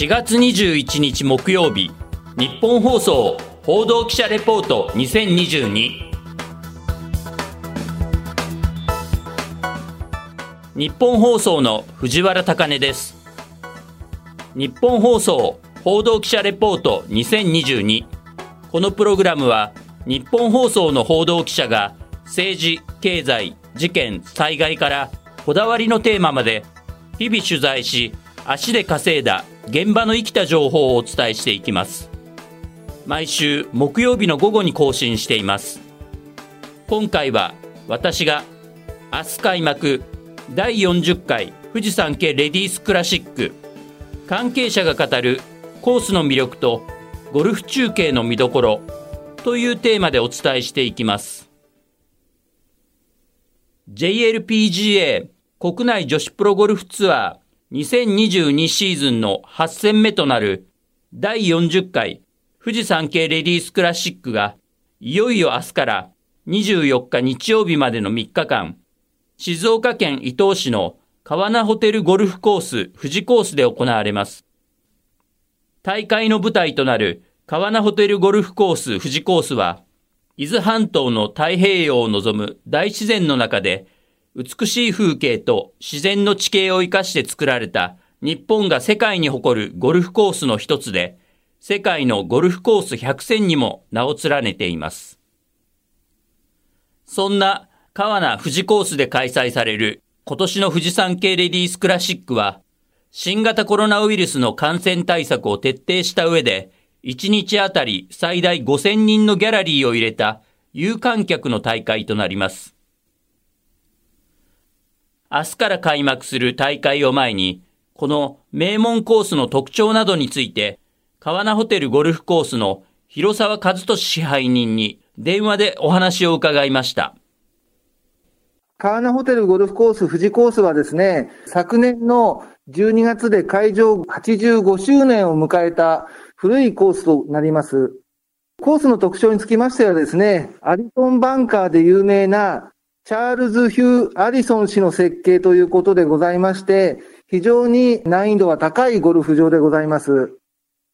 4月21日木曜日日本放送報道記者レポート2022日本放送の藤原貴根です。日本放送報道記者レポート2022このプログラムは日本放送の報道記者が政治、経済、事件、災害からこだわりのテーマまで日々取材し足で稼いだ現場の生きた情報をお伝えしていきます。毎週木曜日の午後に更新しています。今回は私が明日開幕第40回富士山系レディースクラシック。関係者が語るコースの魅力とゴルフ中継の見どころというテーマでお伝えしていきます。JLPGA 国内女子プロゴルフツアー。2022シーズンの8戦目となる第40回富士山系レディースクラシックがいよいよ明日から24日日曜日までの3日間静岡県伊東市の川名ホテルゴルフコース富士コースで行われます。大会の舞台となる川名ホテルゴルフコース富士コースは、伊豆半島の太平洋を望む大自然の中で、美しい風景と自然の地形を生かして作られた日本が世界に誇るゴルフコースの一つで、世界のゴルフコース100選にも名を連ねています。そんな川名富士コースで開催される今年の富士山系レディースクラシックは、新型コロナウイルスの感染対策を徹底した上で、1日あたり最大5000人のギャラリーを入れた有観客の大会となります。明日から開幕する大会を前に、この名門コースの特徴などについて、川名ホテルゴルフコースの広沢和俊支配人に電話でお話を伺いました。川名ホテルゴルフコース富士コースはですね、昨年の12月で開場85周年を迎えた古いコースとなります。コースの特徴につきましてはですね、アリソンバンカーで有名なチャールズ・ヒュー・アリソン氏の設計ということでございまして、非常に難易度は高いゴルフ場でございます。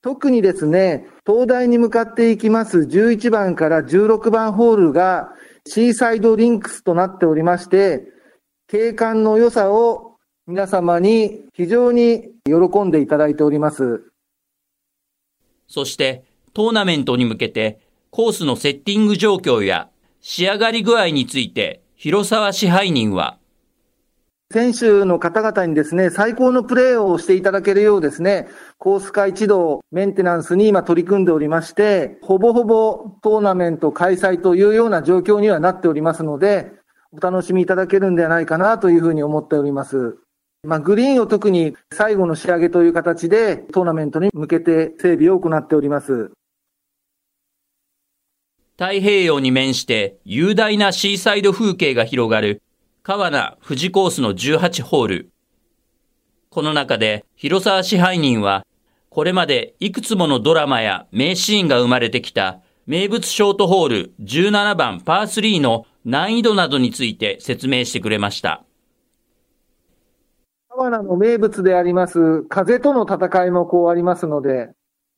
特にですね、東大に向かっていきます11番から16番ホールがシーサイドリンクスとなっておりまして、景観の良さを皆様に非常に喜んでいただいております。そして、トーナメントに向けて、コースのセッティング状況や仕上がり具合について、広沢支配人は、選手の方々にですね、最高のプレーをしていただけるようですね、コース化一同メンテナンスに今取り組んでおりまして、ほぼほぼトーナメント開催というような状況にはなっておりますので、お楽しみいただけるんではないかなというふうに思っております。まあ、グリーンを特に最後の仕上げという形でトーナメントに向けて整備を行っております。太平洋に面して雄大なシーサイド風景が広がる川名富士コースの18ホール。この中で広沢支配人は、これまでいくつものドラマや名シーンが生まれてきた名物ショートホール17番パー3の難易度などについて説明してくれました。川名の名物であります風との戦いもこうありますので、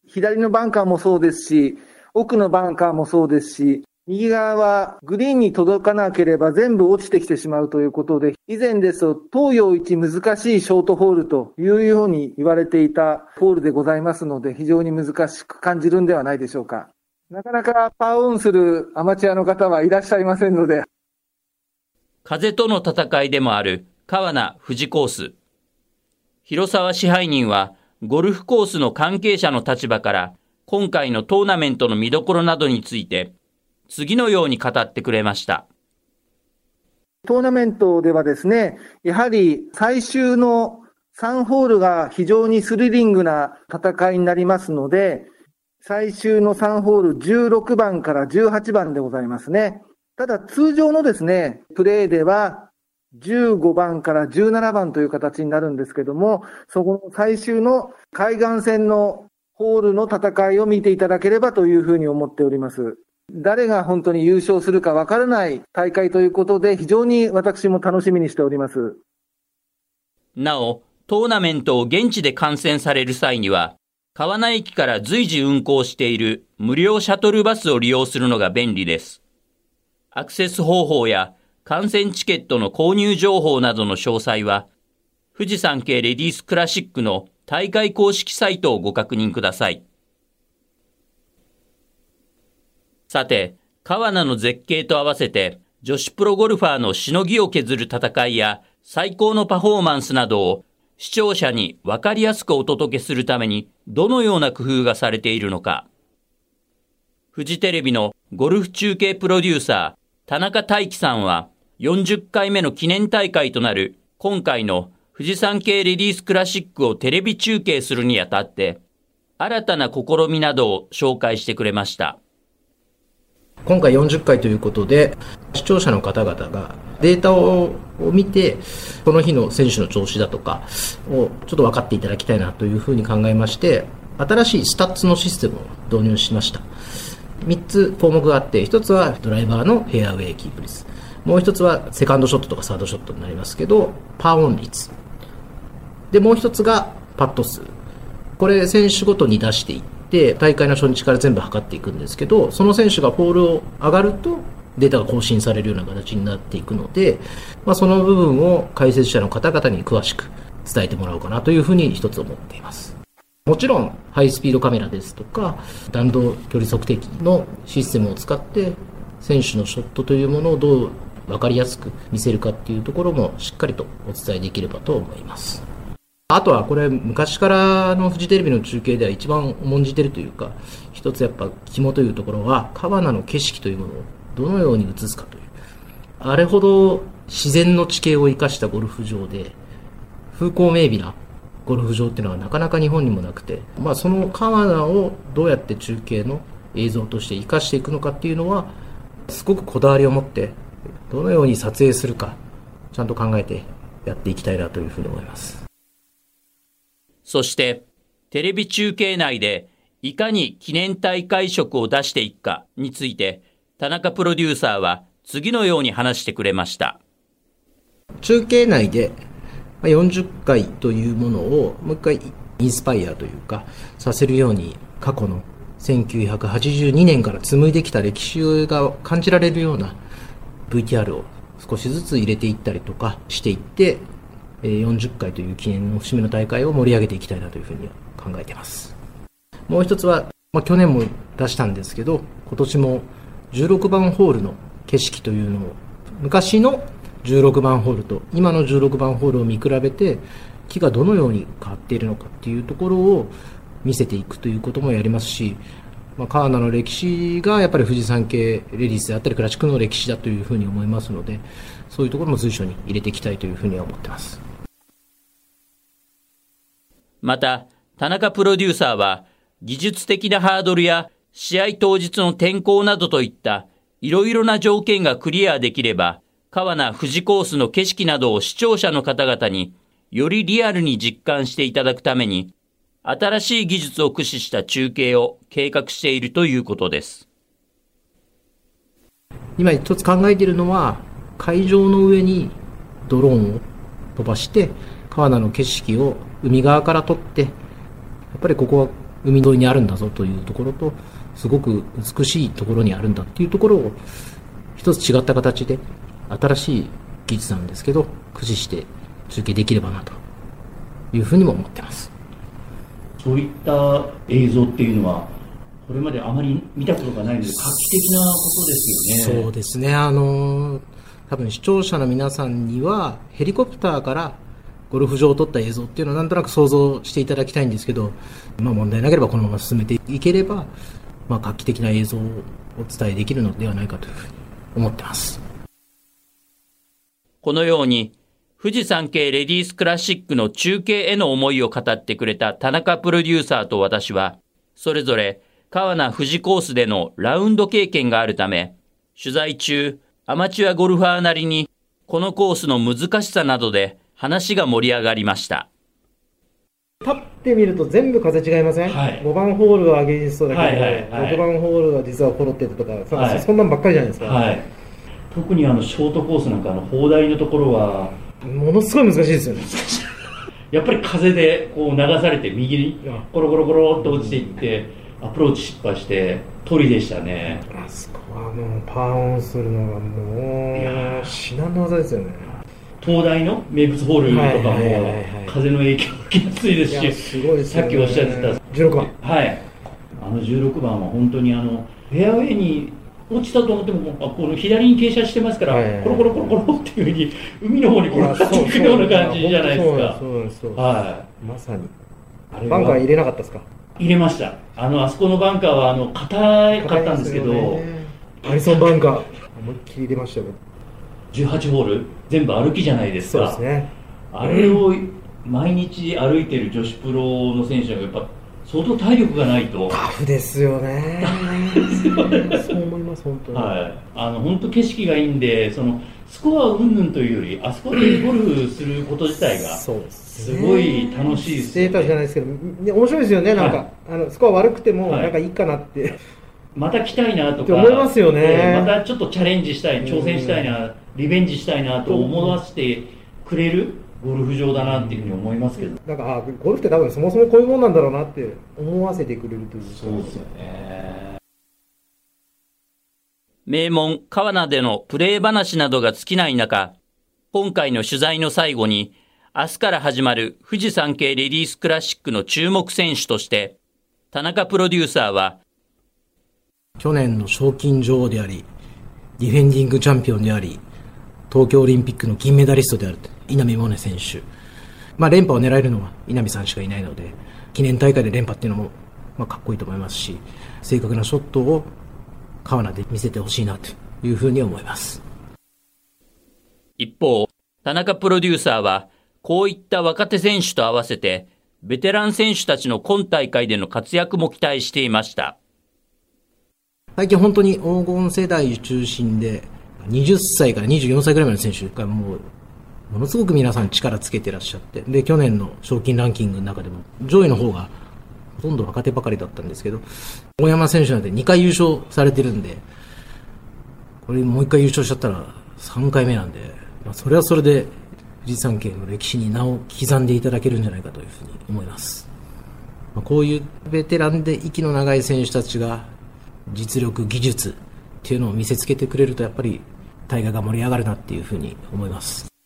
左のバンカーもそうですし、奥のバンカーもそうですし、右側はグリーンに届かなければ全部落ちてきてしまうということで、以前ですと東洋一難しいショートホールというように言われていたホールでございますので、非常に難しく感じるんではないでしょうか。なかなかパーオンするアマチュアの方はいらっしゃいませんので。風との戦いでもある川名富士コース。広沢支配人は、ゴルフコースの関係者の立場から、今回のトーナメントの見どころなどについて、次のように語ってくれました。トーナメントではですね、やはり最終の3ホールが非常にスリリングな戦いになりますので、最終の3ホール16番から18番でございますね。ただ通常のですね、プレーでは15番から17番という形になるんですけども、そこの最終の海岸線のホールの戦いを見ていただければというふうに思っております。誰が本当に優勝するかわからない大会ということで、非常に私も楽しみにしております。なお、トーナメントを現地で観戦される際には、川名駅から随時運行している無料シャトルバスを利用するのが便利です。アクセス方法や観戦チケットの購入情報などの詳細は、富士山系レディースクラシックの大会公式サイトをご確認ください。さて、川名の絶景と合わせて、女子プロゴルファーのしのぎを削る戦いや最高のパフォーマンスなどを視聴者にわかりやすくお届けするためにどのような工夫がされているのか。フジテレビのゴルフ中継プロデューサー、田中大樹さんは40回目の記念大会となる今回の富士山系レディースクラシックをテレビ中継するにあたって、新たな試みなどを紹介してくれました。今回40回ということで、視聴者の方々がデータを見て、この日の選手の調子だとかをちょっと分かっていただきたいなというふうに考えまして、新しいスタッツのシステムを導入しました。3つ項目があって、1つはドライバーのフェアウェイキープ率。もう1つはセカンドショットとかサードショットになりますけど、パーオン率。で、もう1つがパット数。これ選手ごとに出していって、大会の初日から全部測っていくんですけど、その選手がホールを上がると、データが更新されるような形になっていくので、まあ、その部分を解説者の方々に詳しく伝えてもらおうかなというふうに一つ思っています。もちろん、ハイスピードカメラですとか、弾道距離測定器のシステムを使って、選手のショットというものをどう分かりやすく見せるかっていうところもしっかりとお伝えできればと思います。あとはこれ昔からのフジテレビの中継では一番重んじてるというか、一つやっぱ肝というところは、川名の景色というものをどのように映すかという。あれほど自然の地形を生かしたゴルフ場で、風光明媚なゴルフ場っていうのはなかなか日本にもなくて、まあその川名をどうやって中継の映像として生かしていくのかっていうのは、すごくこだわりを持って、どのように撮影するか、ちゃんと考えてやっていきたいなというふうに思います。そして、テレビ中継内でいかに記念大会色を出していくかについて、田中プロデューサーは次のように話してくれました。中継内で40回というものをもう一回インスパイアというかさせるように過去の1982年から紡いできた歴史が感じられるような VTR を少しずつ入れていったりとかしていって40回という記念の節目の大会を盛り上げていきたいなというふうに考えています。もう一つは、まあ、去年も出したんですけど、今年も16番ホールの景色というのを、昔の16番ホールと今の16番ホールを見比べて、木がどのように変わっているのかっていうところを見せていくということもやりますし、まあ、川名の歴史がやっぱり富士山系レディースであったりクラシックの歴史だというふうに思いますのでそういうところも随所に入れていきたいというふうには思ってます。また、田中プロデューサーは、技術的なハードルや試合当日の天候などといったいろいろな条件がクリアできれば、川名富士コースの景色などを視聴者の方々によりリアルに実感していただくために、新しい技術を駆使した中継を計画しているということです。今一つ考えているのは、会場の上にドローンを飛ばして、川名の景色を海側から撮って、やっぱりここは海沿いにあるんだぞというところと、すごく美しいところにあるんだっていうところを、一つ違った形で、新しい技術なんですけど、駆使して中継できればなというふうにも思ってます。そういった映像っていうのは、これまであまり見たことがないので、画期的なことですよね。そうですね。あの、多分視聴者の皆さんには、ヘリコプターからゴルフ場を撮った映像っていうのをなんとなく想像していただきたいんですけど、まあ問題なければこのまま進めていければ、まあ画期的な映像をお伝えできるのではないかというふうに思ってます。このように、富士山系レディースクラシックの中継への思いを語ってくれた田中プロデューサーと私は、それぞれ川名富士コースでのラウンド経験があるため、取材中、アマチュアゴルファーなりに、このコースの難しさなどで話が盛り上がりました。立ってみると全部風違いません、はい、5番ホールはアゲンストだけど、はいはいはい、6番ホールは実はフォロってとか、はい、そんなんばっかりじゃないですか、はい、特にあのショートコースなんかの砲台のところはものすごい難しいですよね。やっぱり風でこう流されて右にコロコロコロっと落ちていってアプローチ失敗して鳥でしたね。あそこはもうパーオンするのがもう至難の技ですよね。東大の名物ホールとかもはい風の影響を受けやすいですし。すごいですよね。さっきおっしゃってた。16番。はい。あの16番は本当にあのフェアウェイに落ちたと思ってもあこの左に傾斜してますから、コロコロコロコロっていうふうに海の方に転がっていくような感じじゃないですか。そうですそうですはまさに。バンカー入れなかったですか？入れました。あのあそこのバンカーはあの硬かったんですけどアリソンバンカー。思いっきり入れましたよ。18ホール全部歩きじゃないですそうかですね。あれを毎日歩いてる女子プロの選手はやっぱ相当体力がないと。タフですよね。そう思います本当に、はい、あの本当景色がいいんでそのスコア云々というよりあそこでゴルフすること自体がすすごい楽しいですステータスじゃないですけど、ね、面白いですよね。なんか、はい。あのスコア悪くても、はい。なんかいいかなって。また来たいなとか。思いますよね。えーまたちょっとチャレンジしたい挑戦したいなリベンジしたいなと思わせてくれるゴルフ場だなっていうふうに思いますけど、なんかあゴルフって多分そもそもこういうもんなんだろうなって思わせてくれるというそうですよね名門川名でのプレー話などが尽きない中今回の取材の最後に明日から始まる富士山系レディースクラシックの注目選手として田中プロデューサーは去年の賞金女王でありディフェンディングチャンピオンであり東京オリンピックの金メダリストである稲見萌寧選手、まあ、連覇を狙えるのは稲見さんしかいないので記念大会で連覇っていうのも、まあ、かっこいいと思いますし正確なショットを川名で見せてほしいなというふうに思います一方、田中プロデューサーはこういった若手選手と合わせてベテラン選手たちの今大会での活躍も期待していました。最近本当に黄金世代中心で20歳から24歳ぐらいまでの選手がもうものすごく皆さん力つけてらっしゃってで去年の賞金ランキングの中でも上位の方がほとんど若手ばかりだったんですけど大山選手なんて2回優勝されてるんでこれもう1回優勝しちゃったら3回目なんで、まあ、それはそれで富士山系の歴史に名を刻んでいただけるんじゃないかというふうに思います、まあ、こういうベテランで息の長い選手たちが実力、技術っていうのを見せつけてくれるとやっぱり大会が盛り上がるなっていうふうに思います。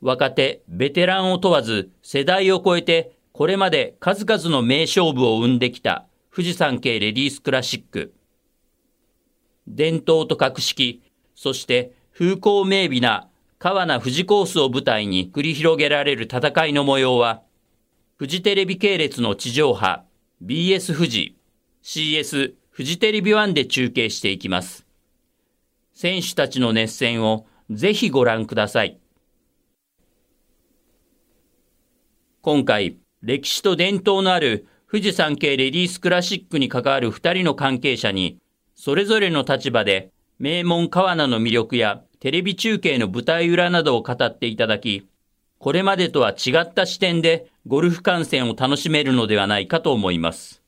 若手、ベテランを問わず世代を超えてこれまで数々の名勝負を生んできた富士山系レディースクラシック。伝統と格式、そして風光明媚な川名富士コースを舞台に繰り広げられる戦いの模様は、フジテレビ系列の地上波、BS 富士、CS フジテレビ1で中継していきます。選手たちの熱戦をぜひご覧ください。今回、歴史と伝統のある富士山系レディースクラシックに関わる2人の関係者に、それぞれの立場で名門川名の魅力やテレビ中継の舞台裏などを語っていただき、これまでとは違った視点でゴルフ観戦を楽しめるのではないかと思います。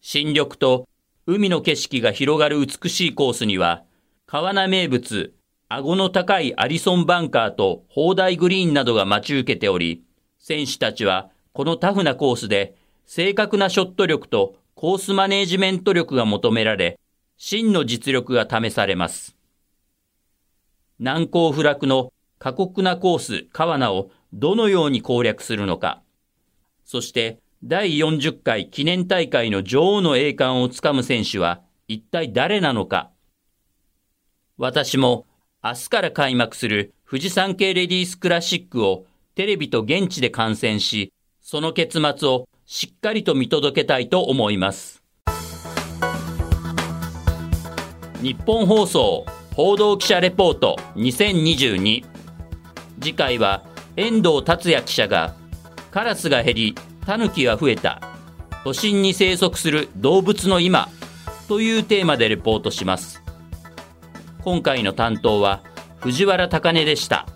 新緑と海の景色が広がる美しいコースには、川名名物、顎の高いアリソンバンカーと砲台グリーンなどが待ち受けており、選手たちはこのタフなコースで正確なショット力とコースマネージメント力が求められ、真の実力が試されます。難攻不落の過酷なコース、川名をどのように攻略するのか。そして、第40回記念大会の女王の栄冠をつかむ選手は一体誰なのか。私も明日から開幕する富士山系レディースクラシックをテレビと現地で観戦し、その結末をしっかりと見届けたいと思います。日本放送報道記者レポート2022次回は遠藤達也記者がカラスが減りタヌキが増えた。都心に生息する動物の今というテーマでレポートします。今回の担当は藤原高根でした。